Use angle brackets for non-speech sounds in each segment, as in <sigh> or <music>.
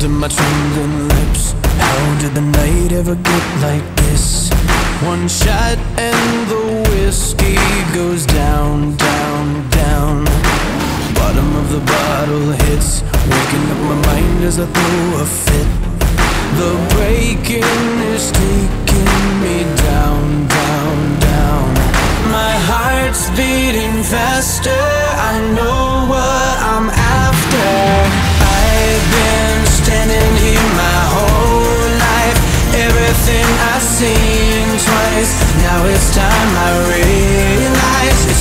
to my trembling lips. How did the night ever get like this? One shot and the whiskey goes down, down, down. Bottom of the bottle hits, waking up my mind as I throw a fit. The breaking is taking me down, down, down. My heart's beating faster. I know what I'm after. I've been seen twice. Now it's time I realize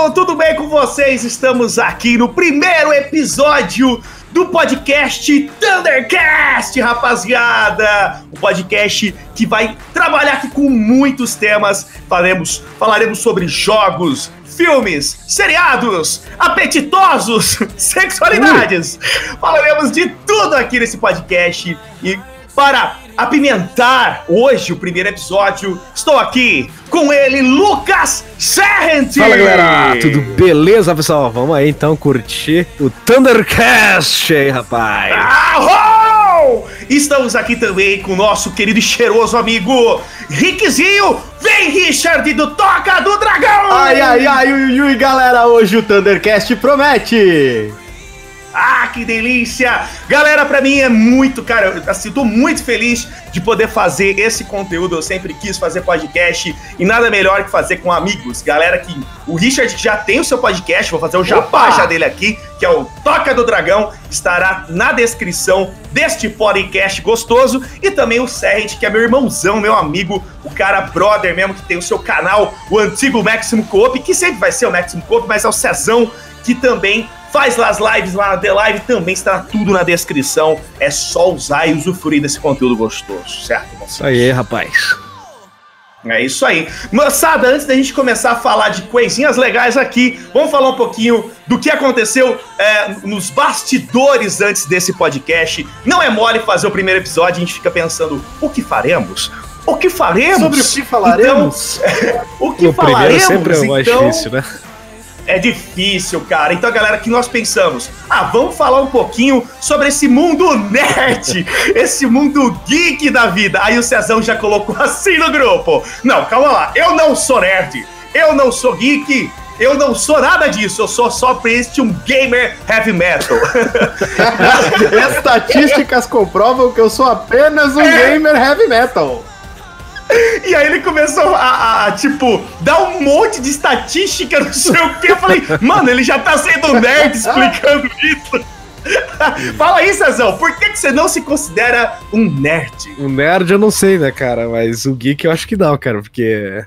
povo tudo bem com vocês? Estamos aqui no primeiro episódio do podcast Thundercast, rapaziada! O podcast que vai trabalhar aqui com muitos temas. Falaremos, falaremos sobre jogos, filmes, seriados, apetitosos, <laughs> sexualidades. Falaremos de tudo aqui nesse podcast e para apimentar hoje o primeiro episódio, estou aqui com ele, Lucas Serrent. Fala galera, tudo beleza pessoal? Vamos aí então curtir o Thundercast aí, rapaz. Arrou! Estamos aqui também com o nosso querido e cheiroso amigo Rickzinho. Vem, Richard, do Toca do Dragão! Ai, ai, ai, ui, ui, galera, hoje o Thundercast promete! Que delícia! Galera, pra mim é muito, cara, eu assim, tô muito feliz de poder fazer esse conteúdo. Eu sempre quis fazer podcast e nada melhor que fazer com amigos. Galera que o Richard já tem o seu podcast, vou fazer o jabá Opa! já dele aqui, que é o Toca do Dragão, estará na descrição deste podcast gostoso e também o Serrent, que é meu irmãozão, meu amigo, o cara brother mesmo que tem o seu canal, o antigo Maximum Coop, que sempre vai ser o Maximum Coop, mas é o Cezão que também faz lá as lives lá na The Live, também está tudo na descrição. É só usar e usufruir desse conteúdo gostoso, certo? Isso aí, rapaz. É isso aí. Moçada, antes da gente começar a falar de coisinhas legais aqui, vamos falar um pouquinho do que aconteceu é, nos bastidores antes desse podcast. Não é mole fazer o primeiro episódio, a gente fica pensando, o que faremos? O que faremos? Sobre o que falaremos? Então, <laughs> o que o primeiro falaremos? sempre é o mais então, difícil, né? É difícil, cara. Então, galera, que nós pensamos? Ah, vamos falar um pouquinho sobre esse mundo nerd, <laughs> esse mundo geek da vida. Aí o Cezão já colocou assim no grupo. Não, calma lá. Eu não sou nerd. Eu não sou geek. Eu não sou nada disso. Eu sou só um gamer heavy metal. <laughs> Estatísticas comprovam que eu sou apenas um gamer heavy metal. <laughs> E aí ele começou a, a- a, tipo, dar um monte de estatística, não sei o que. Eu falei, mano, ele já tá sendo nerd explicando isso. <laughs> Fala aí, Cezão, por que, que você não se considera um nerd? O nerd eu não sei, né, cara? Mas o geek eu acho que não, cara, porque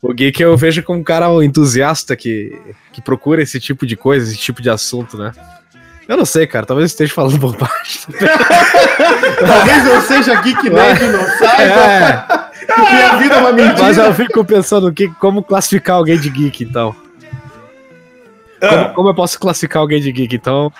o geek eu vejo como um cara entusiasta que, que procura esse tipo de coisa, esse tipo de assunto, né? Eu não sei, cara, talvez eu esteja falando bobagem. <laughs> Talvez eu seja geek nerd não saiba. É, Minha vida é uma <laughs> mentira. mas eu fico pensando que, como classificar alguém de geek, então. Como, Ah, como eu posso classificar alguém de geek, então?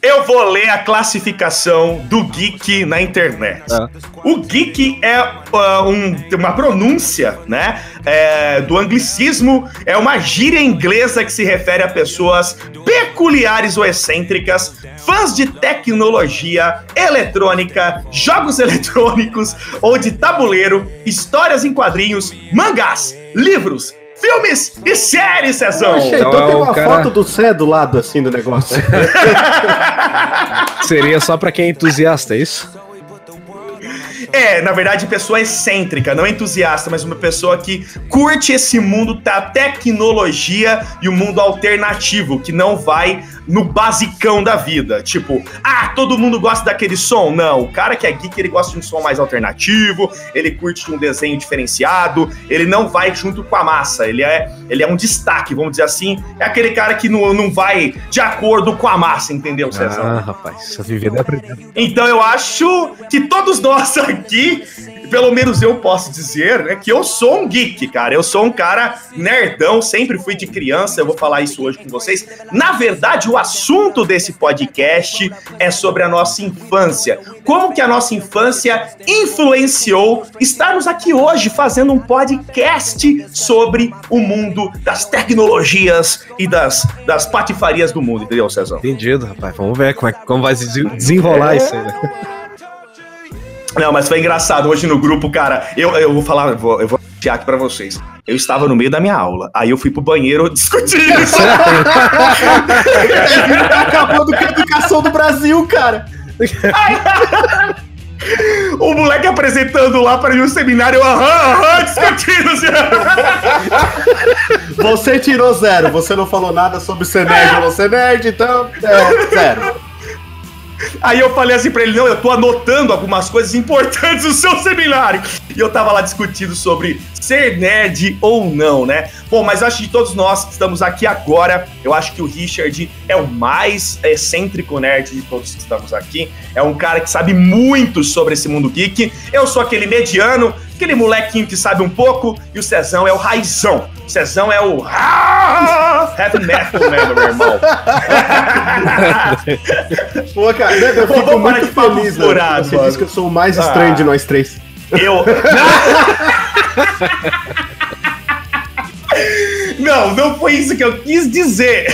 eu vou ler a classificação do geek na internet. Ah. O geek é ah, um- uma pronúncia, né? é, do anglicismo, é uma gíria inglesa que se refere a pessoas peculiares ou excêntricas, fãs de tecnologia, eletrônica, jogos <laughs> eletrônicos ou de tabuleiro, histórias em quadrinhos, mangás, livros, filmes e séries, Cezão. Poxa, Então então tem uma cara- foto do Cé do lado, assim, do negócio. <laughs> Seria só pra quem é entusiasta, é isso? É, na verdade, pessoa excêntrica, não entusiasta, mas uma pessoa que curte esse mundo da tecnologia e o mundo alternativo, que não vai no basicão da vida. Tipo, ah, todo mundo gosta daquele som? Não, o cara que é geek, ele gosta de um som mais alternativo, ele curte de um desenho diferenciado, ele não vai junto com a massa, ele é, ele é um destaque, vamos dizer assim. É aquele cara que não, não vai de acordo com a massa, entendeu, César? Ah, rapaz, vivida é. Então eu acho que todos nós aqui pelo menos eu posso dizer, né, que eu sou um geek, cara. Eu sou um cara nerdão, sempre fui de criança, eu vou falar isso hoje com vocês. Na verdade, o assunto desse podcast é sobre a nossa infância. Como que a nossa infância influenciou estarmos aqui hoje fazendo um podcast sobre o mundo das tecnologias e das, das patifarias do mundo, entendeu, César? Entendido, rapaz. Vamos ver como, é, como vai se desenrolar é... isso aí, né? Não, mas foi engraçado. Hoje no grupo, cara, eu, eu vou falar, eu vou, eu vou aqui pra vocês. Eu estava no meio da minha aula. Aí eu fui pro banheiro discutir <laughs> isso. tá acabando com a educação do Brasil, cara. <laughs> o moleque apresentando lá para mim o seminário, aham, aham, discutindo. Você tirou zero, você não falou nada sobre ser nerd ou não ser nerd, então é zero. Aí eu falei assim pra ele: não, eu tô anotando algumas coisas importantes do seu seminário. E eu tava lá discutindo sobre ser nerd ou não, né? Bom, mas acho que de todos nós que estamos aqui agora, eu acho que o Richard é o mais excêntrico nerd de todos que estamos aqui. É um cara que sabe muito sobre esse mundo geek. Eu sou aquele mediano, aquele molequinho que sabe um pouco, e o Cezão é o raizão. O Cezão é o heavy metal mesmo, meu irmão. Pô, cara, eu fico Pô, muito feliz, né? Você diz que eu sou o mais estranho ah, de nós três. Eu... Não, não foi isso que eu quis dizer.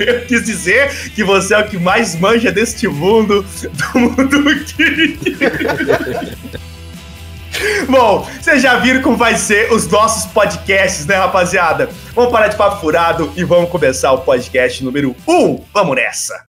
Eu quis dizer que você é o que mais manja deste mundo, do mundo geek. Bom, vocês já viram como vai ser os nossos podcasts, né, rapaziada? Vamos parar de papo furado e vamos começar o podcast número 1. Um. Vamos nessa!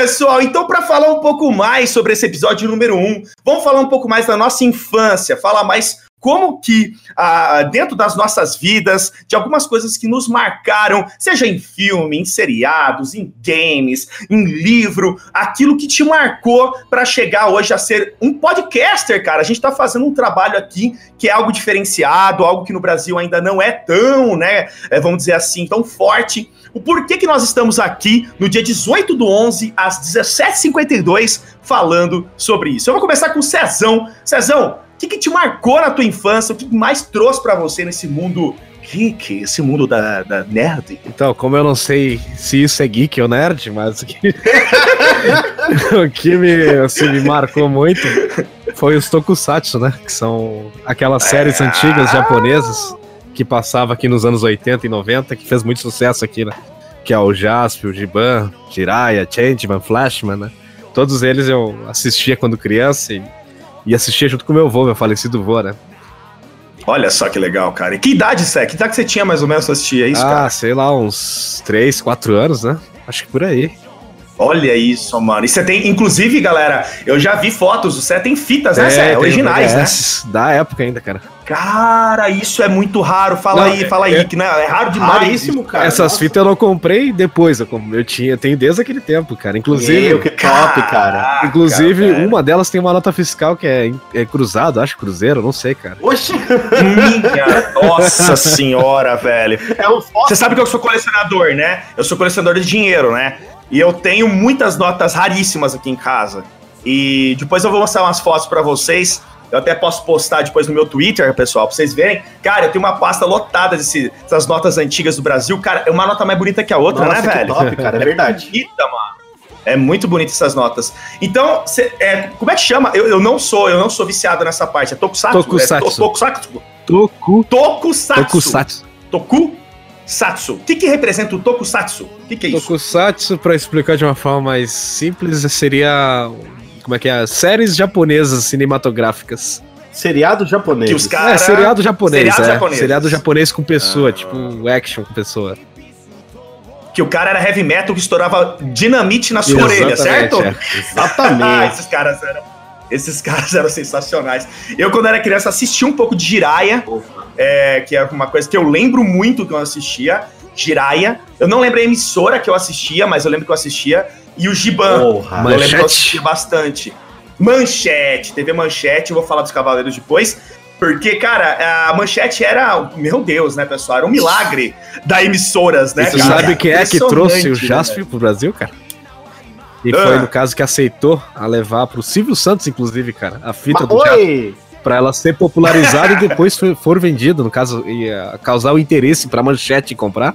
Pessoal, então para falar um pouco mais sobre esse episódio número 1, um, vamos falar um pouco mais da nossa infância, falar mais como que ah, dentro das nossas vidas, de algumas coisas que nos marcaram, seja em filme, em seriados, em games, em livro, aquilo que te marcou para chegar hoje a ser um podcaster, cara. A gente está fazendo um trabalho aqui que é algo diferenciado, algo que no Brasil ainda não é tão, né, é, vamos dizer assim, tão forte o porquê que nós estamos aqui no dia 18 do 11, às 17h52, falando sobre isso. Eu vou começar com o Cezão. Cezão, que, que te marcou na tua infância? O que mais trouxe para você nesse mundo geek, esse mundo da, da, nerd? Então, como eu não sei se isso é geek ou nerd, mas o que, <laughs> o que me, assim, me marcou muito foi os tokusatsu, né? Que são aquelas séries é... antigas japonesas que passava aqui nos anos 80 e 90, que fez muito sucesso aqui, né? Que é o Jasper, o Giban, Jiraiya, Changeman, Flashman, né? Todos eles eu assistia quando criança e, e assistia junto com meu avô, meu falecido avô, né? Olha só que legal, cara. E que idade, Sé? Que idade que você tinha mais ou menos pra assistir? É isso, ah, cara? sei lá, uns 3, 4 anos, né? Acho que por aí. Olha isso, mano. E você tem, inclusive, galera, eu já vi fotos, você tem fitas, né? É, originais, né? Da época ainda, cara. Cara, isso é muito raro. Fala não, aí, fala é, aí, que né, é raro demais. Raríssimo, cara. Essas Nossa. fitas eu não comprei depois. Eu, eu tinha, tenho desde aquele tempo, cara. Inclusive. Meu, que top, cara. Inclusive, cara. uma delas tem uma nota fiscal que é, é cruzado, acho cruzeiro, não sei, cara. Oxi! Minha <laughs> nossa senhora, velho. É um Você sabe que eu sou colecionador, né? Eu sou colecionador de dinheiro, né? E eu tenho muitas notas raríssimas aqui em casa. E depois eu vou mostrar umas fotos para vocês. Eu até posso postar depois no meu Twitter, pessoal, pra vocês verem. Cara, eu tenho uma pasta lotada desse, dessas notas antigas do Brasil. Cara, é uma nota mais bonita que a outra, Nossa, né, velho? Top, cara, é verdade. É bonita, mano. É muito bonita essas notas. Então, cê, é, como é que chama? Eu, eu, não sou, eu não sou viciado nessa parte. É Tokusatsu? Tokusatsu. É, to, tokusatsu? Toku. Tokusatsu. Tokusatsu. Toku? Satsu. O que, que representa o Tokusatsu? O que, que é isso? Tokusatsu, para explicar de uma forma mais simples, seria. Como é que é? Séries japonesas cinematográficas. Seriado japonês. Que os cara... É, seriado japonês. Seriado, é. japonês. seriado japonês com pessoa, ah. tipo action com pessoa. que o cara era heavy metal que estourava dinamite na sua orelha, certo? é. Exatamente. <laughs> Ah, esses caras eram. Esses <laughs> caras eram sensacionais. Eu, quando era criança, assistia um pouco de Jiraya, é, que é uma coisa que eu lembro muito que eu assistia. Jiraya. Eu não lembro a emissora que eu assistia, mas eu lembro que eu assistia. E o Giban. Porra. Eu lembro que eu assistia bastante. Manchete, TV Manchete, eu vou falar dos Cavaleiros depois. Porque, cara, a Manchete era, meu Deus, né, pessoal? Era um milagre da emissoras, né, cara? sabe quem é que trouxe o né, Jasper pro Brasil, cara? E Ah. foi, no caso, que aceitou a levar pro Silvio Santos, inclusive, cara, a fita Mas, do Jasper, oi! pra ela ser popularizada e depois for, vendida, no caso, ia causar o interesse pra manchete comprar.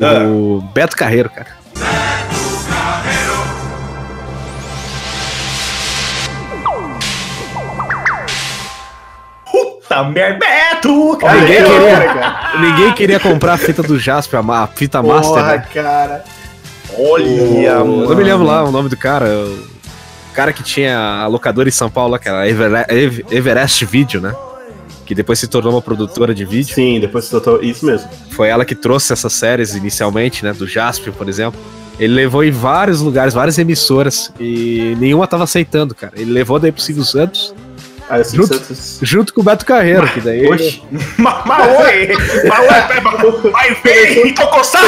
Ah. O Beto Carreiro, cara. Puta merda, Beto! cara. Ninguém queria, ninguém queria comprar a fita do Jasper, a, fita master, Porra, né? cara. Olha, Eu não me mano. lembro lá o nome do cara. O cara que tinha a locadora em São Paulo, que era a Evere- Ev- Everest Video, né? Que depois se tornou uma produtora de vídeo. Sim, depois você doutor. Isso mesmo. Foi ela que trouxe essas séries inicialmente, né? Do Jasper, por exemplo. Ele levou em vários lugares, várias emissoras, e nenhuma tava aceitando, cara. Ele levou daí pro Silvio Santos, Aí o Silvio Junto- Santos. junto com o Beto Carreiro, que daí. Oxi. <laughs> Ma- Mas oi! Mas oi, mas- mas vem, tô coçado!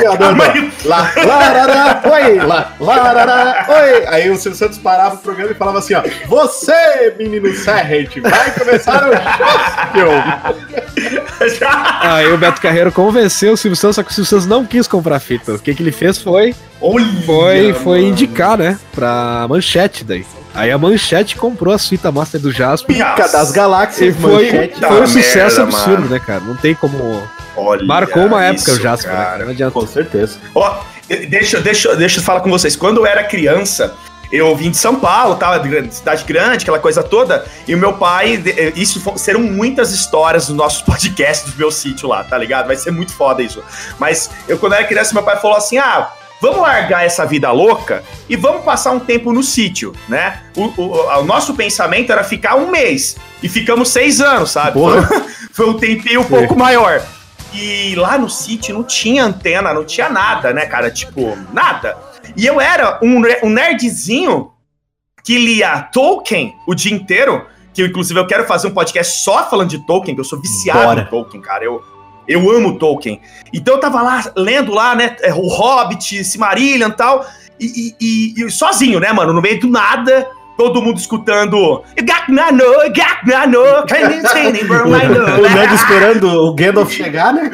Piadão, Mas- Lá, larará, oi, lá, larará, oi. Aí o Silvio Santos parava o programa e falava assim, ó. Você, menino Serrent, vai começar o show. <laughs> Aí o Beto Carreiro convenceu o Silvio Santos, só que o Silvio Santos não quis comprar fita. O que, que ele fez foi Olha, foi, foi indicar, né? Pra manchete daí. Aí a manchete comprou as fitas master do Jasper. Pica das E galáxias, foi, manchete. da foi um sucesso merda, absurdo, mano. né, cara? Não tem como. Olha Marcou uma época isso, o Jasper, né, cara. cara? Não adianta. Com certeza. Ó, de- deixa, deixa, deixa eu falar com vocês. Quando eu era criança, eu vim de São Paulo, tava de grande- cidade grande, aquela coisa toda, e o meu pai, eh, isso serão muitas histórias dos nossos <laughs> podcasts do meu sítio lá, tá ligado? Vai ser muito foda isso. Mas eu, quando era criança, meu pai falou assim: ah. Vamos largar essa vida louca e vamos passar um tempo no sítio, né? O, o- o nosso pensamento era ficar um mês. E ficamos seis anos, sabe? <laughs> Foi, um tempinho um pouco maior. E lá no sítio não tinha antena, não tinha nada, né, cara? Tipo, nada. E eu era um, um nerdzinho que lia Tolkien o dia inteiro. Que inclusive eu quero fazer um podcast só falando de Tolkien, que eu sou viciado Bora. em Tolkien, cara. Eu, eu amo Tolkien. Então eu tava lá lendo lá, né, é, o Hobbit, Silmarillion e tal. E, e- e- e sozinho, né, mano? No meio do nada, todo mundo escutando. Gagnano, Gagnano, O, Ned esperando o Gandalf chegar, né?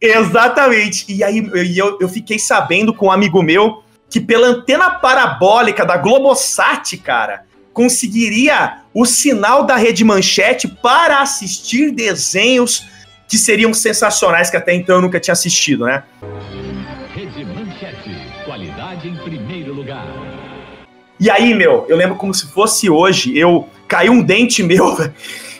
Exatamente. E aí eu, eu fiquei sabendo com um amigo meu que pela antena parabólica da Globosat, cara, conseguiria o sinal da rede manchete para assistir desenhos que seriam sensacionais, que até então eu nunca tinha assistido, né? Rede Manchete. Qualidade em primeiro lugar. E aí, meu, eu lembro como se fosse hoje, eu caiu um dente <laughs> meu,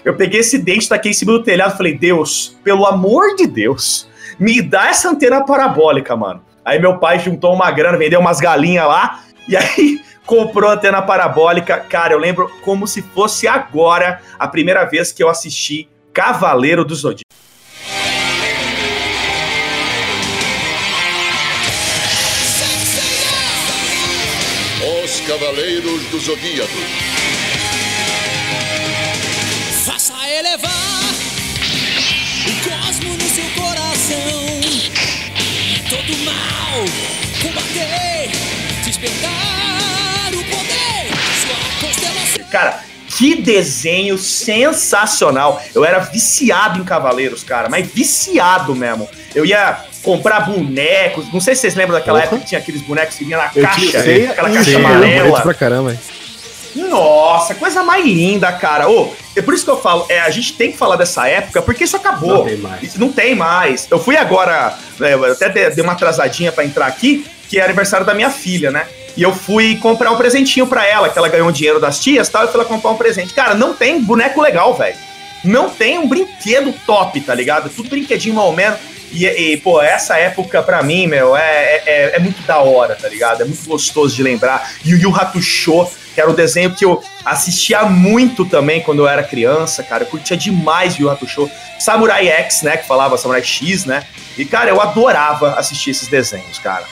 eu peguei esse dente, taquei em cima do telhado falei, Deus, pelo amor de Deus, me dá essa antena parabólica, mano. Aí meu pai juntou uma grana, vendeu umas galinhas lá, e aí <laughs> comprou a antena parabólica. Cara, eu lembro como se fosse agora a primeira vez que eu assisti Cavaleiro do Zodíaco. Cavaleiros do Zodíaco. Faça elevar o cosmo no seu coração. Todo mal combater, despertar o poder. Sua constelação. Cara, que desenho sensacional. Eu era viciado em Cavaleiros, cara, mas viciado mesmo. Eu ia comprar bonecos. Não sei se vocês lembram daquela Porra. época que tinha aqueles bonecos que vinha na Eu caixa, sei, aquela caixa Bonito amarela. pra caramba? Nossa, coisa mais linda, cara. Ô, é por isso que eu falo, é, a gente tem que falar dessa época, porque isso acabou. Não tem mais. Isso não tem mais. Eu fui agora, é, eu até dei uma atrasadinha pra entrar aqui, que é aniversário da minha filha, né? E eu fui comprar um presentinho pra ela, que ela ganhou dinheiro das tias e tal, e fui lá comprar um presente. Cara, não tem boneco legal, velho. Não tem um brinquedo top, tá ligado? Tudo brinquedinho mal menos. E, e, pô, essa época pra mim, meu, é, é, é muito da hora, tá ligado? É muito gostoso de lembrar. E o Yu Hakusho, que era o desenho que eu assistia muito também quando eu era criança, cara. Eu curtia demais Yu Hakusho. Samurai X, né, que falava Samurai X, né? E, cara, eu adorava assistir esses desenhos, cara.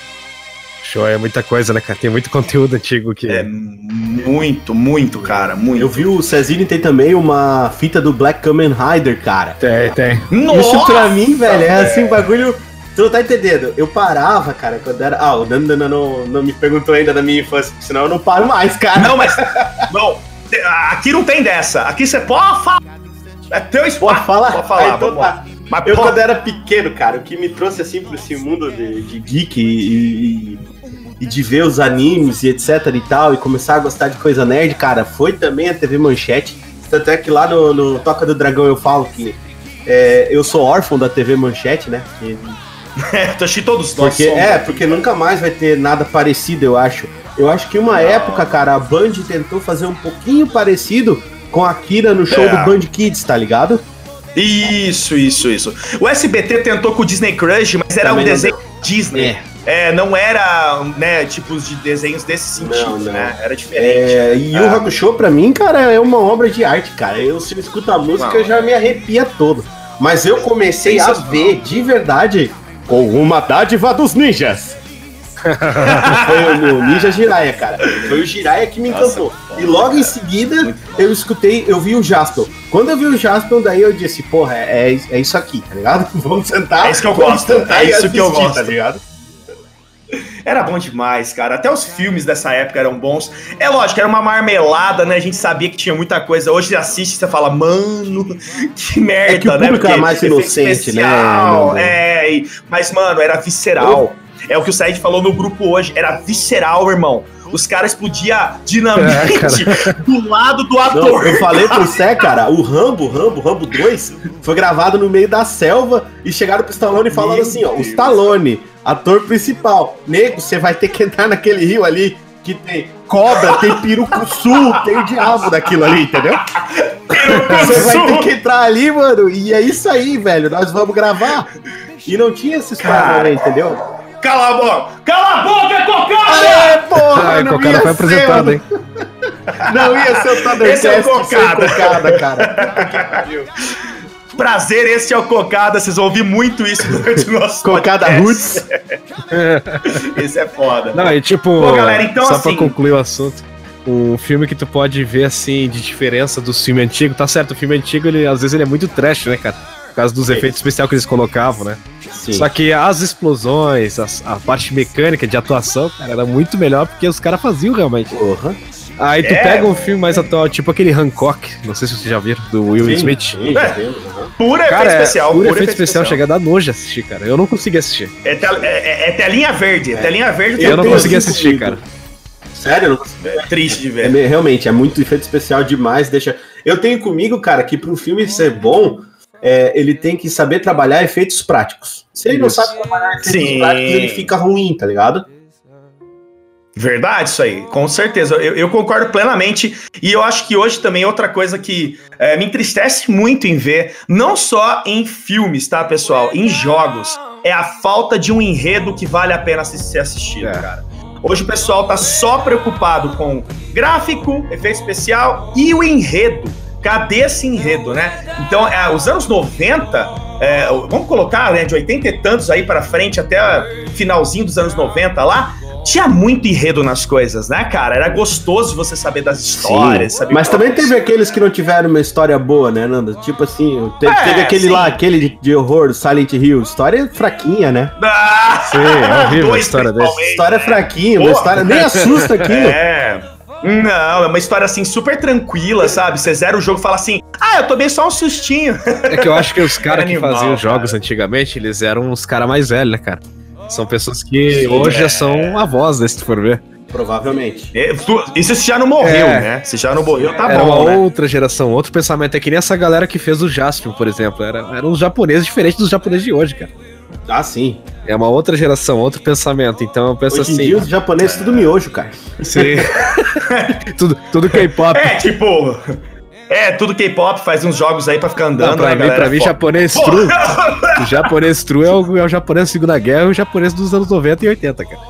Show, é muita coisa, né, cara? Tem muito conteúdo antigo que. É muito, muito, cara, muito. Eu vi o Cezine tem também uma fita do Black Kamen Rider, cara. Tem, tem. Isso pra mim, velho, é assim, um bagulho. Tu não tá entendendo? Eu parava, cara, quando era. Ah, o Nando não, não, não me perguntou ainda da minha infância, senão eu não paro mais, cara. Não, mas. Não, te- aqui não tem dessa. Aqui você pode falar. É teu espaço. Pode falar? Pode falar, então vamos lá. Mas Eu, pô, quando era pequeno, cara, o que me trouxe assim pra esse mundo de, de geek e, e- e de ver os animes e etc e tal, e começar a gostar de coisa nerd, cara, foi também a TV Manchete. Tanto é que lá no, no Toca do Dragão eu falo que é, eu sou órfão da TV Manchete, né? Que- <laughs> eu achei todos nós. porque, somos. é, porque nunca mais vai ter nada parecido, eu acho. Eu acho que uma época, cara, a Band tentou fazer um pouquinho parecido com a Kira no show É. do Band Kids, tá ligado? Isso, isso, isso. O SBT tentou com o Disney Crush, mas era Também um não desenho Disney. É. não era, né, tipos de desenhos desse sentido, Não, não. né? Era diferente. É, e o Ah. Hakusho, pra mim, cara, é uma obra de arte, cara. Eu, se eu escuto a música, Não. eu já me arrepia todo. Mas eu comecei a ver, de verdade, com uma dádiva dos ninjas. Foi o Ninja Jiraiya, cara. Foi o Jiraiya que me Nossa, encantou. foda, e logo em cara. seguida, eu escutei, eu vi o Jaspion. Quando eu vi o Jaspion, daí eu disse, porra, é, é, é isso aqui, tá ligado? <laughs> Vamos sentar. É isso que eu gosto, é isso que eu gosto. Tá ligado? Era bom demais, cara. Até os filmes dessa época eram bons. É lógico, era uma marmelada, né? A gente sabia que tinha muita coisa. Hoje você assiste e você fala, mano, <laughs> que merda, É que o né? público era Porque mais inocente, né, especial, Nando? É, mas, mano, era visceral. É o que o Said falou no grupo hoje. Era visceral, irmão. Os caras explodiam dinamite É, do lado do Não, ator. eu falei pro <laughs> Sé, cara, o Rambo, Rambo, Rambo 2, foi gravado no meio da selva e chegaram pro Stallone e falaram Meu assim, ó, o. Stallone, ator principal, nego, você vai ter que entrar naquele rio ali que tem cobra, tem perucuçu, tem o diabo daquilo ali, entendeu? Você vai ter que entrar ali, mano, e é isso aí, velho, nós vamos gravar. E não tinha esses Cara. caras, entendeu? Cala a boca! Cala a boca, cocada! É, porra, Ah, não o cara ia foi apresentado, mano. hein? Não ia ser o Esse é o Thundercast Cocada. cocada, cara. Prazer, este é o Cocada. Vocês vão ouvir muito isso durante o nosso Cocada podcast. Roots. <laughs> Esse é foda. Não, e tipo, Pô, galera, então, só assim- pra concluir o assunto, um filme que tu pode ver assim de diferença dos filmes antigos, tá certo, o filme antigo, ele, às vezes ele é muito trash, né, cara? Por causa dos efeitos especiais que eles colocavam, né? Sim. Só que as explosões, as- a parte mecânica de atuação, cara, era muito melhor porque os caras faziam realmente. Porra. Aí tu É. pega um filme mais atual, tipo aquele Hancock, não sei se vocês já viram, do Will Sim, Smith. sim, já vimos, aham. Pura Cara, efeito é, especial. puro pura efeito especial, chega a dar nojo assistir, cara. Eu não consegui assistir. É, tel- é- é- é telinha verde. É. Telinha verde Eu, não tenho consegui assistir, cara. Sério? eu não consigo. é triste de É, ver. me- realmente, é muito efeito especial demais. Deixa. Eu tenho comigo, cara, que para um filme ser bom, é, ele tem que saber trabalhar efeitos práticos. Se ele não sabe trabalhar efeitos Sim. práticos, ele fica ruim, tá ligado? Verdade, isso aí, com certeza. Eu, eu concordo plenamente. E eu acho que hoje também outra coisa que é, me entristece muito em ver, não só em filmes, tá, pessoal? Em jogos, é a falta de um enredo que vale a pena se- ser assistido, É. cara. Hoje o pessoal tá só preocupado com gráfico, efeito especial e o enredo. Cadê esse enredo, né? Então, é, os anos 90, é, vamos colocar, né, de 80 e tantos aí para frente até finalzinho dos anos 90 lá, tinha muito enredo nas coisas, né, cara? Era gostoso você saber das histórias, saber Mas também teve aqueles que não tiveram uma história boa, né, Nanda? Tipo assim, teve, É, teve aquele sim. lá, aquele de, de horror, Silent Hill. História fraquinha, né? <laughs> Ah, Sim, é horrível a história desse. principalmente, História né? fraquinha, uma história nem assusta <laughs> aquilo. É. Não, é uma história assim super tranquila, sabe? Você zera o jogo e fala assim: ah, eu tomei só um sustinho. É que eu acho que os <laughs> caras que Animal, faziam jogos cara. antigamente, eles eram uns caras mais velhos, né, cara? São pessoas que Sim, hoje é. já são avós, né, se tu for ver. Provavelmente. É, tu- Isso se já não morreu, É. né? Se já não morreu, tá era bom, uma né? outra geração, outro pensamento. É que nem essa galera que fez o Jaspion, por exemplo. Era, eram uns japoneses diferentes dos japoneses de hoje, cara. Ah, sim. É uma outra geração, outro pensamento. Então eu penso Hoje em assim. dia os japoneses tudo miojo, cara. sim. <laughs> <laughs> tudo tudo K-pop. É, tipo. É, tudo K-pop faz uns jogos aí pra ficar andando, Não, pra né, mim, galera? pra mim, japonês pô, true. <laughs> O japonês true é o, é o japonês da Segunda Guerra e o japonês dos anos 90 e 80, cara.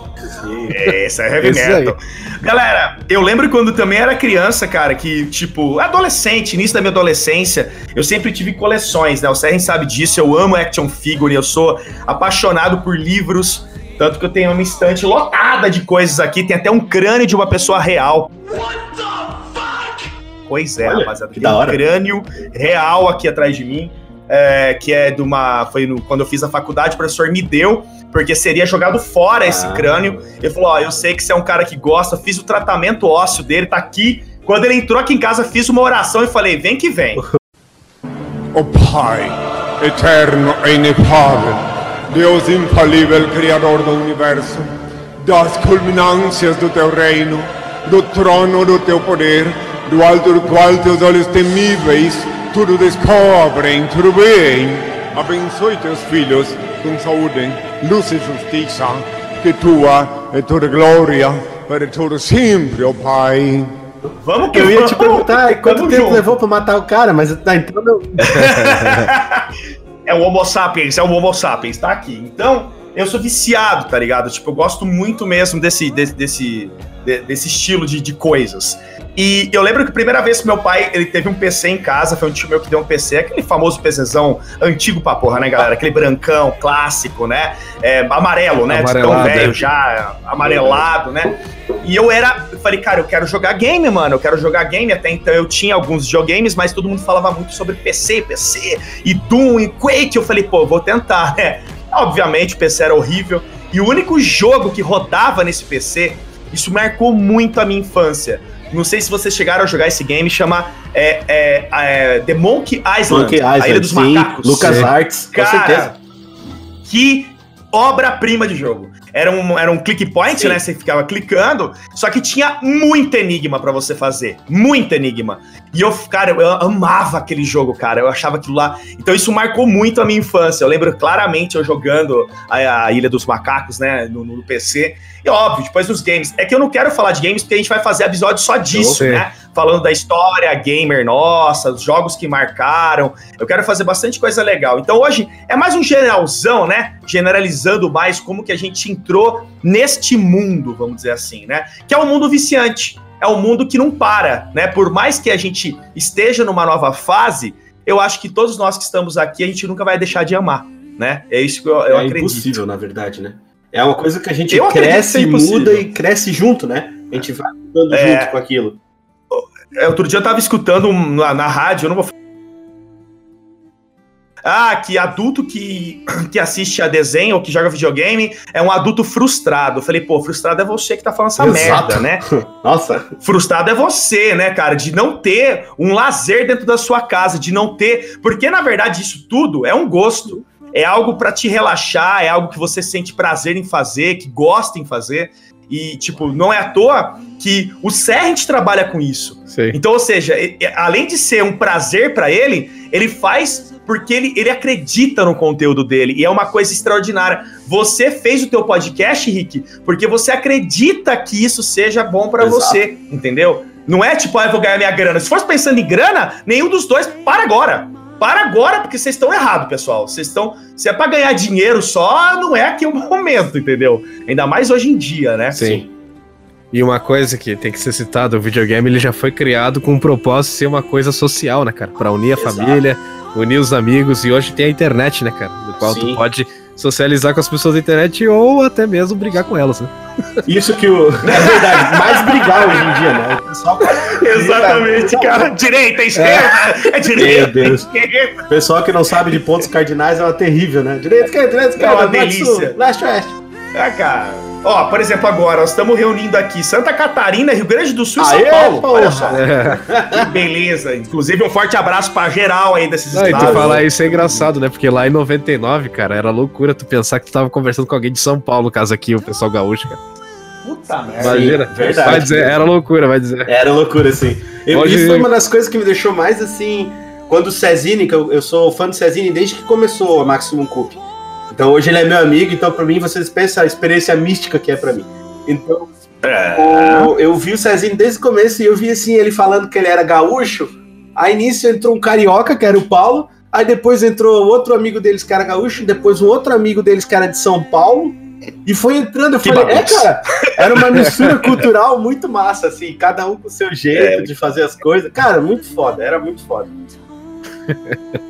É, Esse é heavy Esse metal. Galera, eu lembro quando também era criança, cara, que, tipo, adolescente, início da minha adolescência, eu sempre tive coleções, né? O Serren sabe disso, eu amo action figure, eu sou apaixonado por livros, tanto que eu tenho uma estante lotada de coisas aqui, tem até um crânio de uma pessoa real. Pois é, Olha, rapaziada, que tem da um hora. crânio real aqui atrás de mim, é, que é de uma. Foi no- quando eu fiz a faculdade, o professor me deu, porque seria jogado fora esse Ah. crânio. Ele falou: Ó, eu sei que você é um cara que gosta, fiz o tratamento ósseo dele, tá aqui. Quando ele entrou aqui em casa, fiz uma oração e falei: vem que vem. O Pai, eterno e inefável, Deus infalível, Criador do Universo, das culminâncias do teu reino, do trono do teu poder, do alto do qual teus olhos temíveis tudo descobrem, tudo veem. Abençoe teus filhos com saúde, luz e justiça, que tua é toda glória para todo sempre, ó Pai. Vamos que Eu ia te perguntar quanto tempo junto. levou pra matar o cara, mas tá entrando. <laughs> <laughs> É o Homo sapiens, é o Homo sapiens, tá aqui. Então, eu sou viciado, tá ligado? Tipo, eu gosto muito mesmo desse, desse, desse, de- desse estilo de, de coisas. E eu lembro que a primeira vez que meu pai ele teve um PC em casa, foi um tio meu que deu um PC, aquele famoso PCzão antigo pra porra, né, galera? Aquele brancão, clássico, né? É, amarelo, né? De tão velho é. já, amarelado, né? E eu era, eu falei, cara, eu quero jogar game, mano, eu quero jogar game. Até então eu tinha alguns videogames, mas todo mundo falava muito sobre PC, PC, e Doom, e Quake. Eu falei, pô, vou tentar, né? Obviamente o PC era horrível. E o único jogo que rodava nesse PC, isso marcou muito a minha infância. Não sei se vocês chegaram a jogar esse game, chama é, é, é, The Monkey Island, Monkey a Ilha Island, dos sim. Macacos. Lucas Sim. Arts, com Cara, certeza. que obra-prima de jogo. Era um, era um click point, Sim. né? Você ficava clicando, só que tinha muito enigma pra você fazer. Muito enigma. E eu, cara, eu amava aquele jogo, cara. Eu achava aquilo lá. Então isso marcou muito a minha infância. Eu lembro claramente eu jogando a, a Ilha dos Macacos, né? No, no PC. E óbvio, depois dos games. É que eu não quero falar de games porque a gente vai fazer episódio só disso, né? Falando da história gamer nossa, os jogos que marcaram. Eu quero fazer bastante coisa legal. Então hoje é mais um generalzão, né? Generalizando mais como que a gente entrou neste mundo, vamos dizer assim, né? Que é um mundo viciante. É um mundo que não para, né? Por mais que a gente esteja numa nova fase, eu acho que todos nós que estamos aqui, a gente nunca vai deixar de amar, né? É isso que eu, eu é acredito. impossível, na verdade, né? É uma coisa que a gente Eu cresce, ser impossível. muda e cresce junto, né? A gente vai mudando É. junto com aquilo. É, Outro dia eu tava escutando na, na rádio, eu não vou. Ah, que adulto que, que assiste a desenho ou que joga videogame é um adulto frustrado. Eu falei, pô, frustrado é você que tá falando essa Exato. merda, né? <laughs> Nossa, Frustrado é você, né, cara? De não ter um lazer dentro da sua casa, de não ter. Porque, na verdade, isso tudo é um gosto. É algo pra te relaxar, é algo que você sente prazer em fazer, que gosta em fazer. E, tipo, não é à toa que o Serrent trabalha com isso. Sei. Então, ou seja, além de ser um prazer pra ele, ele faz porque ele, ele acredita no conteúdo dele. E é uma coisa extraordinária. Você fez o teu podcast, Rick, porque você acredita que isso seja bom pra Exato. você, entendeu? Não é tipo, ah, eu vou ganhar minha grana. Se fosse pensando em grana, nenhum dos dois para agora. Para agora, porque vocês estão errados, pessoal. Vocês estão. Se é pra ganhar dinheiro só, não é aqui o <laughs> momento, entendeu? Ainda mais hoje em dia, né? Sim. E uma coisa que tem que ser citada, o videogame ele já foi criado com o propósito de ser uma coisa social, né, cara? Pra unir a Exato. família, unir os amigos, e hoje tem a internet, né, cara? Do qual Sim. tu pode socializar com as pessoas da internet ou até mesmo brigar com elas, né? isso que o. <laughs> É verdade, mais brigar hoje em dia, né? O pessoal Exatamente, cara. Direita, esquerda, é, direita, Meu Deus. esquerda. O pessoal que não sabe de pontos cardinais é uma terrível, né? Direita, esquerda, direita, esquerda, É uma delícia. leste, oeste. Ah, cara. Ó, por exemplo, agora, nós estamos reunindo aqui Santa Catarina, Rio Grande do Sul e São Aê, Paulo. porra. Olha só. Que beleza. Inclusive, um forte abraço pra geral aí desses Não, e tu estados. falar isso é engraçado, né? Porque lá em 99, cara, era loucura tu pensar que tu tava conversando com alguém de São Paulo, no caso aqui, o pessoal gaúcho, cara. Puta merda. Imagina. verdade. Vai dizer, era loucura, vai dizer. Era loucura, assim. Eu, Hoje- Isso foi uma das coisas que me deixou mais assim. Quando o Cezine, que eu, eu sou fã do Cezine desde que começou a Maximum Cup. Então hoje ele é meu amigo, então pra mim vocês pensam a experiência mística que é pra mim. Então o- eu vi o Cezine desde o começo e eu vi assim ele falando que ele era gaúcho. Aí nisso entrou um carioca, que era o Paulo. Aí depois entrou outro amigo deles que era gaúcho, depois um outro amigo deles que era de São Paulo. E foi entrando, eu Que falei, é, bagunça. cara, era uma mistura <laughs> cultural muito massa, assim, cada um com o seu jeito É. de fazer as coisas. Cara, muito foda, era muito foda. <laughs>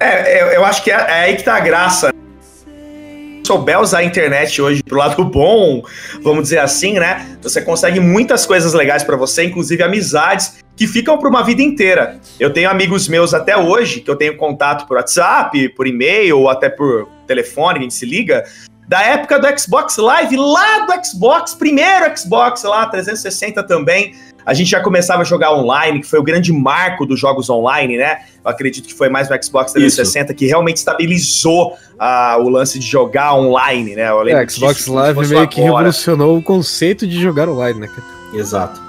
É, eu, eu acho que é, é aí que tá a graça. Se souber usar a internet hoje pro lado <laughs> bom, vamos dizer assim, né? Você consegue muitas coisas legais pra você, inclusive amizades que ficam pra uma vida inteira. Eu tenho amigos meus até hoje, que eu tenho contato por WhatsApp, por e-mail, ou até por telefone, a gente se liga, da época do Xbox Live, lá do Xbox, primeiro Xbox lá, 360 também. A gente já começava a jogar online, que foi o grande marco dos jogos online, né? Eu acredito que foi mais no Xbox 360 que realmente estabilizou ah, o lance de jogar online, né? Eu lembro É, disso Xbox se Live meio que agora. revolucionou o conceito de jogar online, né? Exato.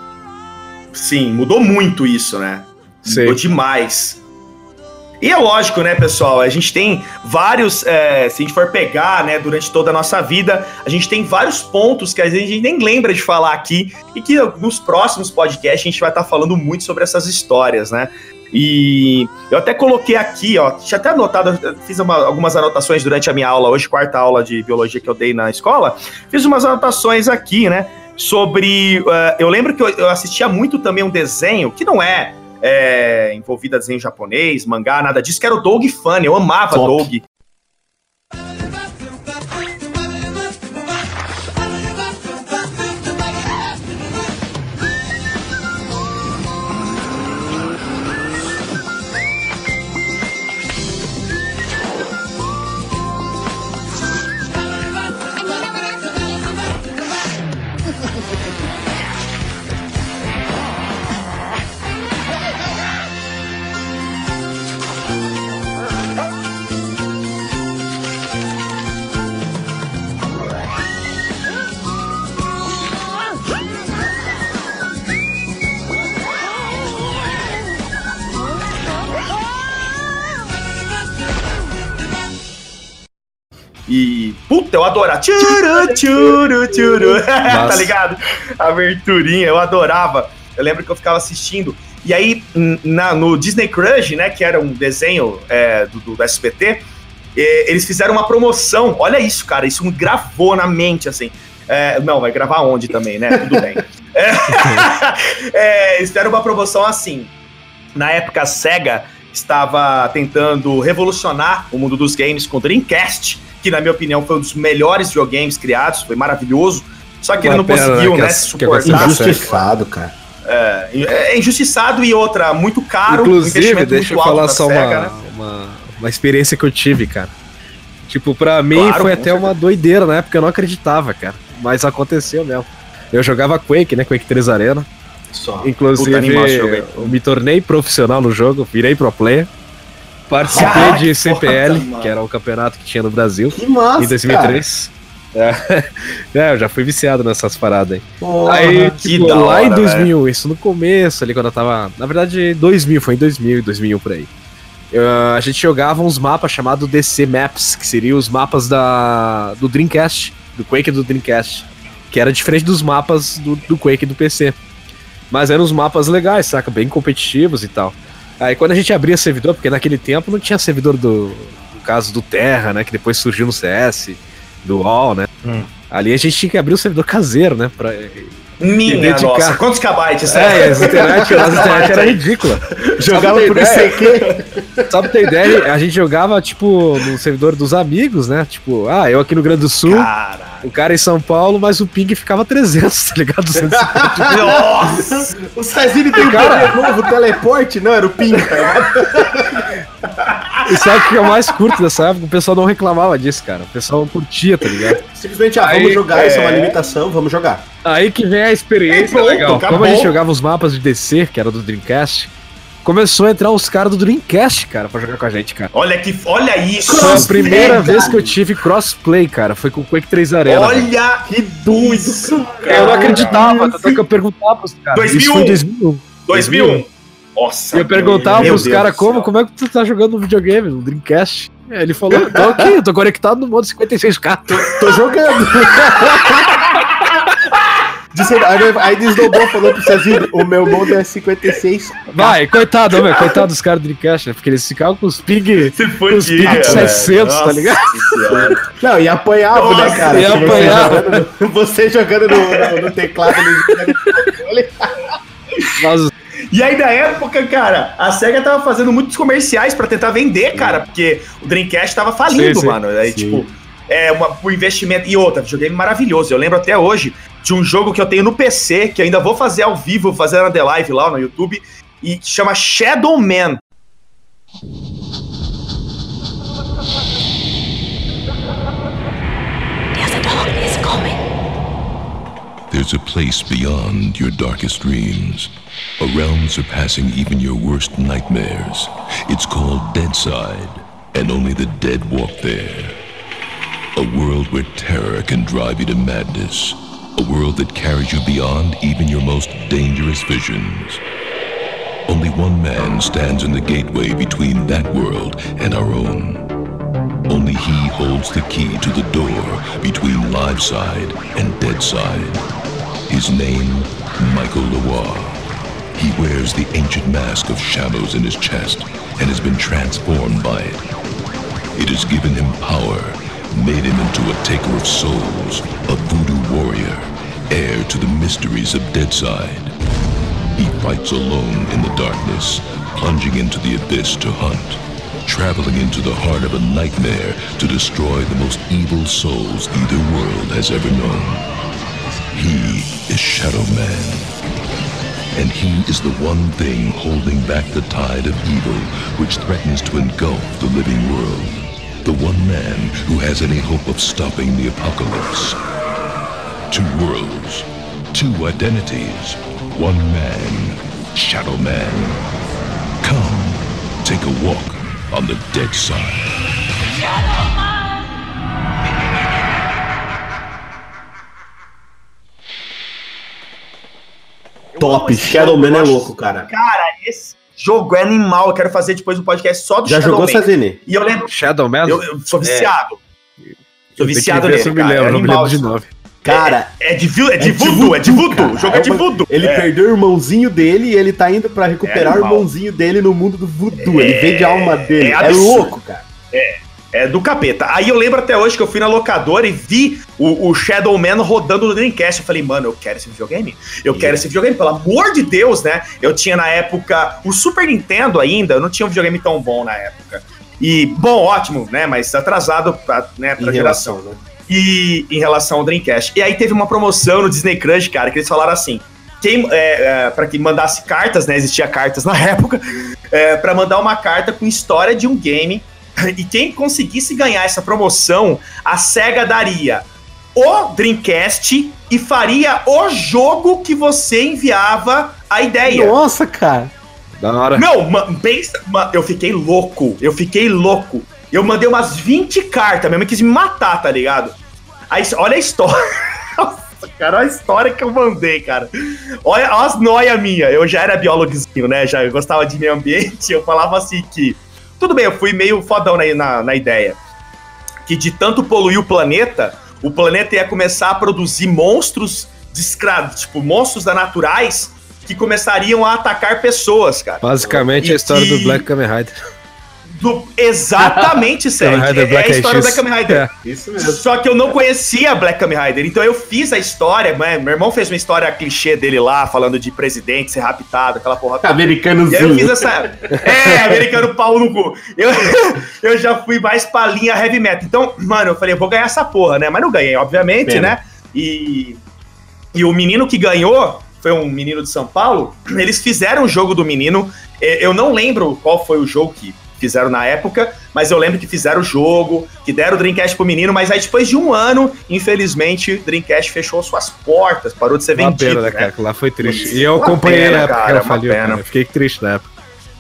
Sim, mudou muito isso, né? Mudou demais. E é lógico, né, pessoal? A gente tem vários. é, se a gente for pegar, né, durante toda a nossa vida, a gente tem vários pontos que às vezes a gente nem lembra de falar aqui e que nos próximos podcasts a gente vai estar falando muito sobre essas histórias, né? E eu até coloquei aqui, ó, tinha até anotado, fiz uma- algumas anotações durante a minha aula hoje, quarta aula de biologia que eu dei na escola, fiz umas anotações aqui, né, sobre, eh, eu lembro que eu, eu assistia muito também um desenho, que não é, é envolvido a desenho japonês, mangá, nada disso, que era o Doug Funny, eu amava Top. Doug. Puta, eu adorava. Tchuru, tchuru, tchuru. <laughs> tá ligado? A aberturinha, eu adorava. Eu lembro que eu ficava assistindo. E aí, na- no Disney Crush, né, que era um desenho é, do, do- do SBT, eh, eles fizeram uma promoção. Olha isso, cara, isso me gravou na mente, assim. É, não, vai gravar onde também, né? Tudo bem. É, <laughs> é, eles fizeram uma promoção assim. Na época, a SEGA estava tentando revolucionar o mundo dos games com o Dreamcast, que na minha opinião foi um dos melhores videogames criados, foi maravilhoso. Só que ele Uma não pena, conseguiu, né, né, se suportar. Injustiçado, cara. É, é injustiçado e outra, muito caro. Inclusive, investimento deixa eu falar só SEGA, uma, né? uma, uma experiência que eu tive, cara. Tipo, pra mim Claro, foi até uma doideira na época, eu não acreditava, cara. Mas aconteceu mesmo. Eu jogava Quake, né? Quake 3 Arena. Só. Inclusive, eu me tornei profissional no jogo, virei pro player. Participei Caraca, de CPL, que era o campeonato que tinha no Brasil, Que massa, em 2003. É. <laughs> É, eu já fui viciado nessas paradas aí. Porra. Aí, tipo, lá hora, em 2000, isso no começo ali, quando eu tava. Na verdade, 2000, foi em 2000 e 2001 por aí. Eu, a gente jogava uns mapas chamados DC Maps, que seriam os mapas da, do Dreamcast, do Quake do Dreamcast. Que era diferente dos mapas do, do Quake do PC. Mas eram uns mapas legais, saca? Bem competitivos e tal. Aí quando a gente abria servidor, porque naquele tempo não tinha servidor do. No caso do Terra, né? Que depois surgiu no CS, do UOL, né? Hum. Ali a gente tinha que abrir o servidor caseiro, né? Pra, Minha dedicar. nossa, quantos kbytes? é, as internet, as <laughs> internet era aí. <laughs> ridícula. Jogava por isso aqui. Só pra ter ideia, a gente jogava, tipo, no servidor dos amigos, né? Tipo, ah, eu aqui no Rio Grande do Sul, Caralho. o cara em São Paulo, mas o ping ficava 300, tá ligado? 250. <laughs> Nossa! O Cezine tem um poder novo, teleporte. Não, era o Pim, tá ligado? E sabe o que é o mais curto dessa época? O pessoal não reclamava disso, cara. O pessoal curtia, tá ligado? Simplesmente, ah, Aí, vamos jogar, isso é uma é. limitação, vamos jogar. Aí que vem a experiência E pronto, legal. acabou. Como a gente jogava os mapas de DC, que era do Dreamcast, começou a entrar os caras do Dreamcast, cara, pra jogar com a gente, cara. Olha que, olha isso! Foi a primeira Crossplay, vez que eu tive crossplay, cara. Foi com o Quake 3 Arena. Olha que doido! Eu não acreditava, tanto que eu perguntava pros caras. 2001. Isso foi em 2001. 2001. Nossa. E eu perguntava pros caras do como, como é que tu tá jogando no videogame, no Dreamcast? Aí Ele falou, tô aqui, tô conectado no modo 56K. Tô jogando. Disse- aí, desdobrou, falou pro Cezinho, o meu mundo é 56. Vai, coitado, meu, coitado dos caras do Dreamcast, né? Porque eles ficavam com os ping. Se com os ping velho. 600, tá Nossa ligado? Senhora. Não, e apanhava, Nossa, né, cara? e você apanhava. jogando no- Você jogando no, no- no teclado, no Mas E aí, na época, cara, a SEGA tava fazendo muitos comerciais pra tentar vender, cara, porque o Dreamcast tava falindo, Sim, sim. mano. Aí, Sim. tipo, é uma, o investimento. E outra, videogame maravilhoso. Eu lembro até hoje de um jogo que eu tenho no PC, que ainda vou fazer ao vivo, fazer na The Live lá no YouTube, e que chama Shadow Man. There's a place beyond your darkest dreams, a realm surpassing even your worst nightmares. It's called Deadside, and only the dead walk there. A world where terror can drive you to madness. A world that carries you beyond even your most dangerous visions. Only one man stands in the gateway between that world and our own. Only he holds the key to the door between live side and dead side. His name, Michael Loire. He wears the ancient mask of shadows in his chest and has been transformed by it. It has given him power, made him into a taker of souls, a voodoo warrior, heir to the mysteries of Deadside. He fights alone in the darkness, plunging into the abyss to hunt, traveling into the heart of a nightmare to destroy the most evil souls either world has ever known. He is Shadow Man. And he is the one thing holding back the tide of evil which threatens to engulf the living world. The one man who has any hope of stopping the apocalypse. Two worlds, two identities, one man, Shadow Man. Come, take a walk on the dead side. Top, Shadowman é louco, cara. Cara, esse jogo é animal. Eu quero fazer depois um podcast só do Já Shadow jogou Man. Sazini? E eu lembro. Shadow Man? Eu, eu sou viciado. Sou tenho que viciado nele. se eu me cara, lembro, é não me animal. lembro de nome. Cara, É de, vi- é de voodoo, é de voodoo. O jogo é de uma- voodoo. Ele É. perdeu o irmãozinho dele e ele tá indo pra recuperar É o animal. irmãozinho dele no mundo do voodoo. Ele vende a alma dele. é É, louco, cara. É do capeta. Aí eu lembro até hoje que eu fui na locadora e vi o, o Shadow Man rodando no Dreamcast. Eu falei, mano, eu quero esse videogame. Eu quero esse videogame, pelo amor de Deus, né? Eu tinha na época o Super Nintendo ainda, eu não tinha um videogame tão bom na época. E, bom, ótimo, né? Mas atrasado pra, né, pra Em geração. relação, né? E em relação ao Dreamcast. E aí teve uma promoção no Disney Crush, cara, que eles falaram assim. Quem, é, é, para que mandasse cartas, né? Existia cartas <laughs> na época, é, para mandar uma carta com história de um game. <laughs> E quem conseguisse ganhar essa promoção, a SEGA daria o Dreamcast e faria o jogo que você enviava a ideia. Nossa, cara. Da hora. Não, ma- pensa, ma- eu fiquei louco, eu fiquei louco. Eu mandei umas 20 cartas, minha mãe quis me matar, tá ligado? Aí, olha a história. <laughs> Nossa, cara, olha a história que eu mandei, cara. Olha, olha as noias minhas. Eu já era biólogozinho, né? Já eu gostava de meio ambiente. <laughs> Eu falava assim que. Tudo bem, eu fui meio fodão na, na, na ideia. Que de tanto poluir o planeta, o planeta ia começar a produzir monstros descra... tipo, monstros da naturais que começariam a atacar pessoas, cara. Basicamente E a história do Black Kamen Rider. Do, exatamente, <laughs> Sérgio. É, é a história do. Black Kamen Rider. É. Isso mesmo. Só que eu não conhecia Black Kamen Rider, então eu fiz a história, né? meu irmão fez uma história clichê dele lá, falando de presidente ser raptado, aquela porra toda. Aí eu Americanozinho. fiz essa. É, americano pau no cu. Eu, <laughs> eu já fui mais pra linha heavy metal. Então, mano, eu falei, eu vou ganhar essa porra, né? Mas não ganhei, obviamente, Pena. né? E, e o menino que ganhou foi um menino de São Paulo. Eles fizeram o jogo do menino. É, Eu não lembro qual foi o jogo que fizeram na época, mas eu lembro que fizeram o jogo, que deram o Dreamcast pro menino, mas aí depois de um ano, infelizmente, o Dreamcast fechou suas portas, parou de ser Uma vendido. pena, né, né? cara? que Lá foi triste. E eu acompanhei pena, na época que cara, ela uma faliu, pena. cara. Fiquei triste na época.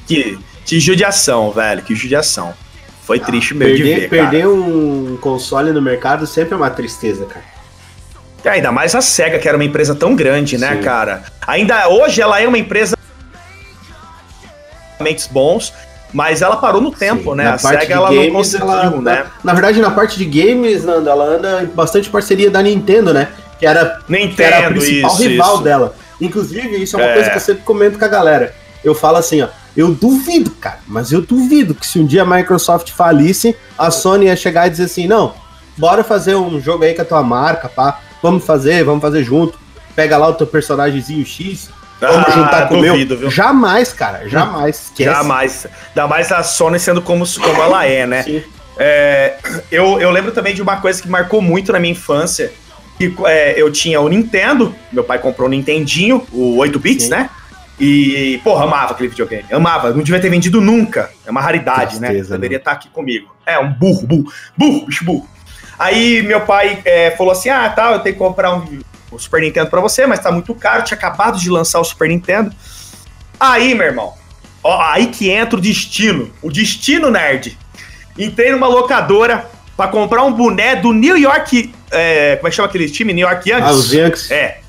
Que, que judiação, velho, que judiação. Foi triste mesmo de Perder, ver, cara. perder um console no mercado sempre é uma tristeza, cara. É, Ainda mais a SEGA, que era uma empresa tão grande, né, Sim. cara? Ainda hoje ela é uma empresa bons, mas ela parou no tempo, Sim. né? Na a parte SEGA de ela não games, conseguiu, ela- né? Na verdade, na parte de games, Nando, ela anda em bastante parceria da Nintendo, né? que era, Nintendo, que era a principal isso, rival isso. dela. Inclusive, isso é uma É. coisa que eu sempre comento com a galera. Eu falo assim, ó, eu duvido, cara, mas eu duvido que se um dia a Microsoft falisse, a Sony ia chegar e dizer assim, não, bora fazer um jogo aí com a tua marca, pá, vamos fazer, vamos fazer junto, pega lá o teu personagemzinho X, vamos Ah, juntar com o meu. duvido, viu? Jamais, cara, jamais. Esquece. Jamais. Ainda mais a Sony sendo como, como ela é, né? Sim. É, eu, eu lembro também de uma coisa que marcou muito na minha infância. Que, é, eu tinha o Nintendo, meu pai comprou um Nintendinho, o 8 bits, Sim. né? E, porra, amava aquele videogame. Amava. Não devia ter vendido nunca. É uma raridade, né? Tristeza, Deveria estar aqui comigo. É, um burro, burro. Burro, bicho burro. Aí meu pai é, falou assim: ah, tá, eu tenho que comprar um, um Super Nintendo pra você, mas tá muito caro. Tinha acabado de lançar o Super Nintendo. Aí, meu irmão, ó, aí que entra o destino. O destino nerd. Entrei numa locadora pra comprar um boné do New York. é, como é que chama aquele time? New York Yankees? Ah, os Yankees. É.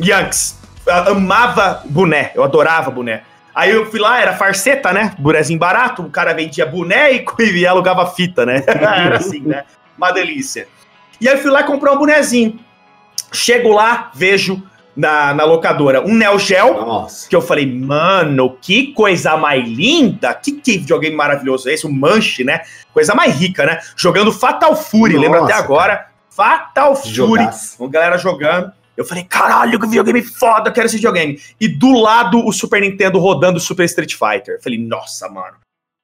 Yankees. Eu amava boné, eu adorava boné. Aí eu fui lá, era farceta, né? Bonezinho barato, o cara vendia boné e, <laughs> e alugava fita, né? <laughs> era assim, né? Uma delícia. E aí eu fui lá comprar um bonezinho. Chego lá, vejo na, na locadora um Neo Geo, Nossa. que eu falei, mano, que coisa mais linda, que, que videogame maravilhoso é esse, o Manche, né? Coisa mais rica, né? Jogando Fatal Fury, Nossa, lembra até agora? Fatal Fury, uma galera jogando. Eu falei, caralho, que videogame foda, eu quero esse videogame. E do lado, o Super Nintendo rodando o Super Street Fighter. Eu falei, nossa, mano.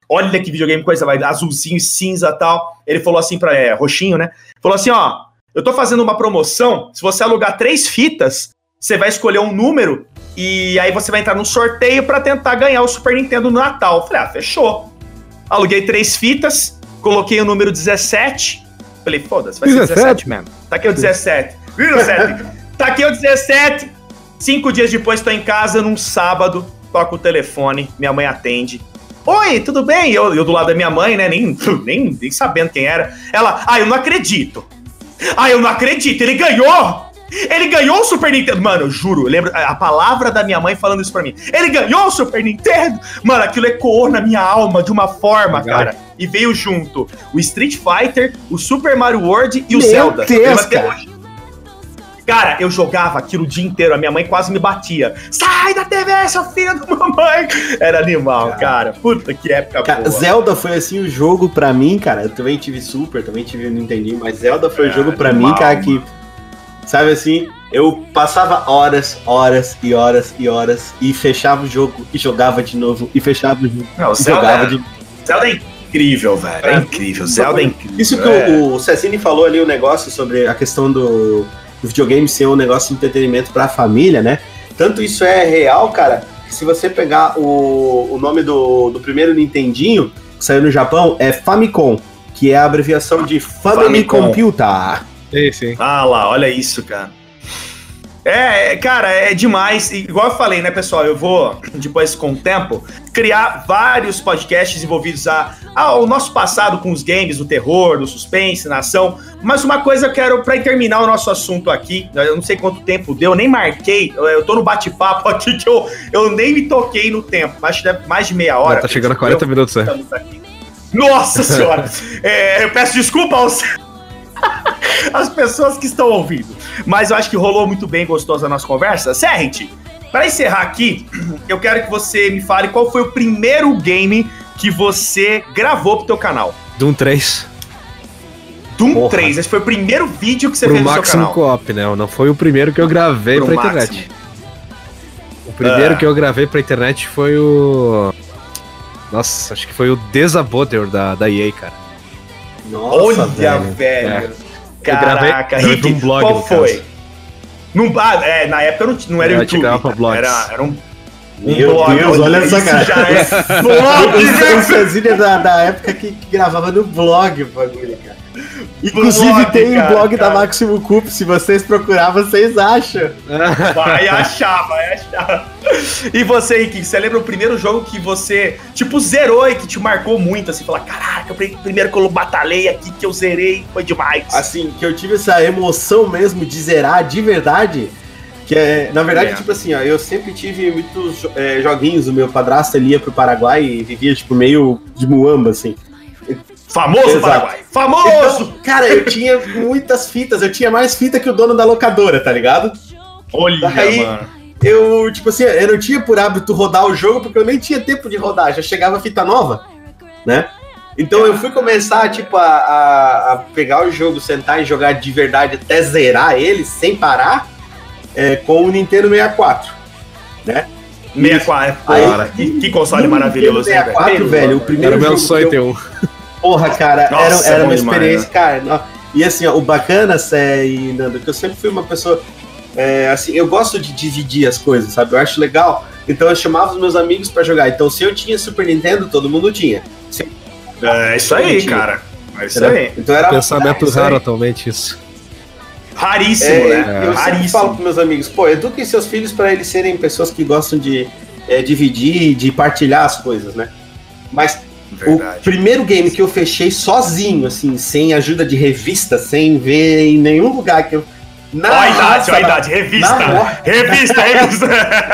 Olha que videogame, coisa vai, azulzinho e cinza e tal. Ele falou assim pra, é, roxinho, né? Falou assim, ó, eu tô fazendo uma promoção, se você alugar três fitas, você vai escolher um número e aí você vai entrar num sorteio pra tentar ganhar o Super Nintendo no Natal. Eu falei, ah, fechou. Aluguei três fitas, coloquei o número 17. Falei, foda-se, vai ser 17? 17 mesmo. Tá aqui o 17. Viu, 17? <laughs> tá aqui o 17. Cinco dias depois, tô em casa num sábado, toco o telefone, minha mãe atende. Oi, tudo bem? Eu, eu do lado da minha mãe, né? Nem, <laughs> nem, nem sabendo quem era. Ela, ah, eu não acredito. Ah, eu não acredito, ele ganhou! Ele ganhou o Super Nintendo. Mano, eu juro, eu lembro a palavra da minha mãe falando isso pra mim. Ele ganhou o Super Nintendo! Mano, aquilo ecoou na minha alma de uma forma, Legal. cara. E veio junto o Street Fighter, o Super Mario World e o Meu Zelda. Deus, cara. Cara, eu jogava aquilo o dia inteiro, a minha mãe quase me batia. Sai da TV, seu filho da mamãe! Era animal, cara. Puta que época Cara, boa. Zelda foi assim o jogo pra mim, cara. Eu também tive Super, também tive Nintendo, mas Zelda foi o É, jogo pra animal, mim, cara, que. Sabe assim, eu passava horas, horas e horas e horas e fechava o jogo e jogava de novo e fechava o jogo Não, e Zelda, jogava de Zelda é incrível, velho. É incrível. Zelda é incrível. Isso que é. o, o Cecine falou ali, o negócio sobre a questão do, do videogame ser um negócio de entretenimento pra família, né? Tanto isso é real, cara, que se você pegar o, o nome do, do primeiro Nintendinho, que saiu no Japão, é Famicom, que é a abreviação de Family Famicom. Computer. Sim, sim. Ah lá, olha isso, cara. É, é, cara, é demais. E, igual eu falei, né, pessoal? Eu vou, depois, com o tempo, criar vários podcasts envolvidos a, ao nosso passado com os games, o terror, do suspense, na ação. Mas uma coisa eu quero, pra terminar o nosso assunto aqui, eu não sei quanto tempo deu, eu nem marquei, eu, tô no bate-papo <laughs> aqui que eu, eu nem me toquei no tempo, mas deve mais de meia hora. tá chegando a 40 minutos, aqui. Nossa <laughs> senhora! É, eu peço desculpa aos. <laughs> As pessoas que estão ouvindo. Mas eu acho que rolou muito bem, gostosa a nossa conversa. Serrent, para encerrar aqui, <clears throat> eu quero que você me fale qual foi o primeiro game que você gravou pro teu canal. Doom 3. Doom Porra. 3, esse foi o primeiro vídeo que você Pro fez no seu canal. Co-op, né? Não foi o primeiro que eu gravei Pro pra Máximo. internet. O primeiro Ah. que eu gravei pra internet foi o. Nossa, acho que foi o Desaboder da, da EA, cara. Nossa, Olha, velho. velho. É. Caraca, gravei Rick, um blog, qual foi? caso. Num, ah, é, na época não, não era Eu YouTube. Era, era um, Meu Deus, olha essa cara. já é O blog, velho. Cecine é da, da época que, que gravava no blog o bagulho, cara. Inclusive Blog, tem o cara, blog da cara. Maximum Cup, se vocês procurar, vocês acham. <laughs> Vai achar, vai achar. E você, Rick, você lembra o primeiro jogo que você, tipo, zerou e que te marcou muito, assim, falar, caraca, o primeiro que eu batalhei aqui, que eu zerei, foi demais. Assim, que eu tive essa emoção mesmo de zerar de verdade. Que é, na verdade, É. tipo assim, ó, eu sempre tive muitos é, joguinhos. O meu padrasto ele ia pro Paraguai e vivia, tipo, meio de muamba, assim. Famoso Exato. Paraguai. Famoso! Então, cara, eu tinha muitas fitas, eu tinha mais fita que o dono da locadora, tá ligado? Olha, Daí- mano. Eu, tipo assim, eu não tinha por hábito rodar o jogo porque eu nem tinha tempo de rodar, já chegava fita nova, né? Então eu fui começar, tipo, a, a- a pegar o jogo, sentar e jogar de verdade até zerar ele sem parar é, com o Nintendo 64, né? 64. Aí- Cara, que, que console maravilhoso, hein, Nintendo 64, velho, o Era primeiro o meu sonho ter um. Porra, cara, Nossa, era, era uma demais, experiência, cara. E assim, ó, o bacana, Sé e Nando, que eu sempre fui uma pessoa. é, assim, eu gosto de dividir as coisas, sabe? Eu acho legal. Então eu chamava os meus amigos pra jogar. Então se eu tinha Super Nintendo, todo mundo tinha. Se- É isso aí, cara. É isso entendeu? aí. Então era Pensamento é aí. raro atualmente isso. Raríssimo, É, né? Eu sempre Raríssimo. falo pros meus amigos, pô, eduquem seus filhos pra eles serem pessoas que gostam de é, dividir, de partilhar as coisas, né? Mas o Verdade. primeiro game que eu fechei sozinho, assim, sem ajuda de revista, sem ver em nenhum lugar que eu. Na Ó a idade, ó a idade. Revista. na morte. Revista, <laughs> revista.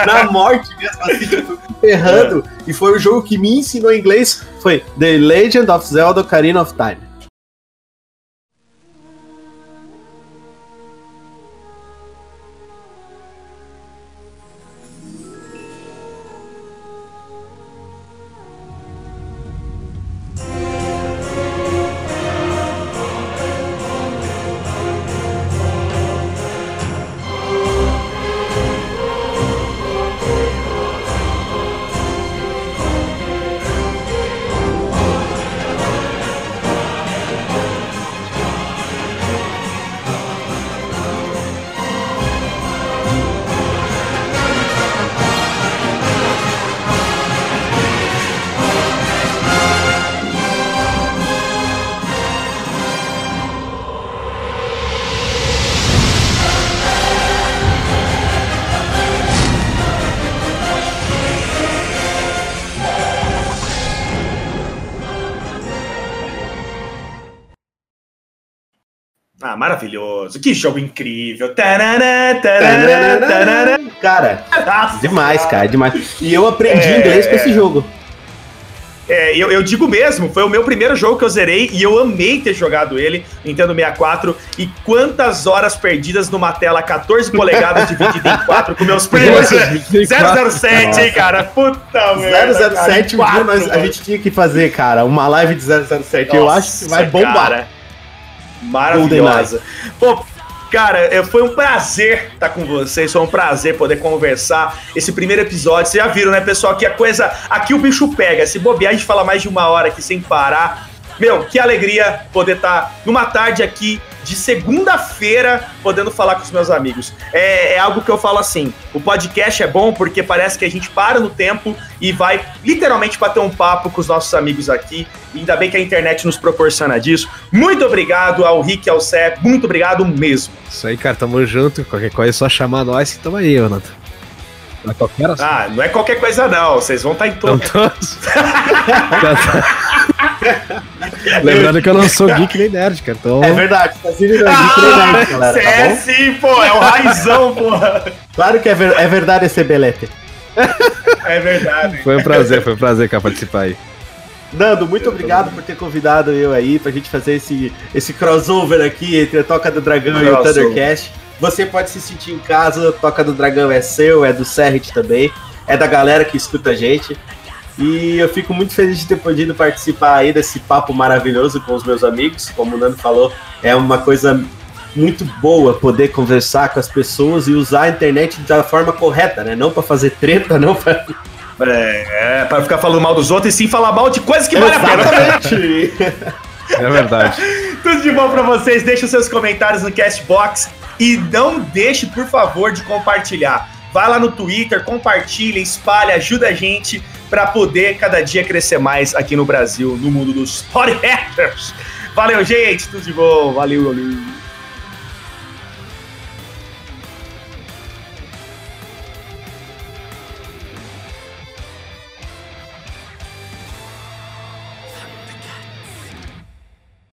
na morte mesmo, assim, tipo, ferrando. E foi o jogo que me ensinou inglês, foi The Legend of Zelda Ocarina of Time. Maravilhoso. Que jogo incrível. Tarará, tarará, tarará. Cara, Nossa, demais, cara, demais. E eu aprendi É, inglês com esse jogo. É, eu, eu digo mesmo, foi o meu primeiro jogo que eu zerei e eu amei ter jogado ele, Nintendo 64. E quantas horas perdidas numa tela 14 polegadas dividida em 4 com meus primos. 007, hein, <laughs> cara? Puta merda. cara, 007, um quatro, dia nós, a gente tinha que fazer, cara, uma live de 007. eu Nossa, acho que vai bombar. cara. Maravilhosa. Pô, cara, é, foi um prazer estar com vocês, foi um prazer poder conversar esse primeiro episódio. Vocês já viram, né, pessoal, que a coisa. Aqui o bicho pega. Se bobear, a gente fala mais de uma hora aqui sem parar. Meu, que alegria poder estar numa tarde aqui de segunda-feira podendo falar com os meus amigos. É, é algo que eu falo assim: o podcast é bom porque parece que a gente para no tempo e vai literalmente bater um papo com os nossos amigos aqui. E ainda bem que a internet nos proporciona disso. Muito obrigado ao Rick e ao Sé, muito obrigado mesmo. Isso aí, cara, tamo junto. Qualquer coisa é só chamar nós que tamo aí, ô Nato. Pra qualquer assunto. Ah, não é qualquer coisa não, vocês vão estar em Então, todo. todos. <laughs> <laughs> <laughs> Lembrando que eu não sou geek nem nerd, cara. Então, É verdade, tá sendo ah, galera, Cê tá é sim, pô, é o raizão, porra. Claro que é, ver- é verdade esse belete. É verdade. foi um prazer, foi um prazer, cara, participar aí. Nando, muito obrigado por ter convidado eu aí pra gente fazer esse, esse crossover aqui entre a Toca do Dragão e o. Thundercast. Você pode se sentir em casa, a Toca do Dragão é seu, é do Serrit também, é da galera que escuta a gente. E eu fico muito feliz de ter podido participar aí desse papo maravilhoso com os meus amigos. Como o Nando falou, é uma coisa muito boa poder conversar com as pessoas e usar a internet da forma correta, né? Não pra fazer treta, não pra. É, é, pra ficar falando mal dos outros e sim falar mal de coisas que vale a pena. Exatamente! <laughs> É verdade. Tudo de bom pra vocês. Deixe os seus comentários no Castbox e não deixe, por favor, de compartilhar. Vai lá no Twitter, compartilha, espalha, ajuda a gente pra poder cada dia crescer mais aqui no Brasil, no mundo dos <laughs> podcasters. Valeu, gente. Tudo de bom. Valeu, valeu.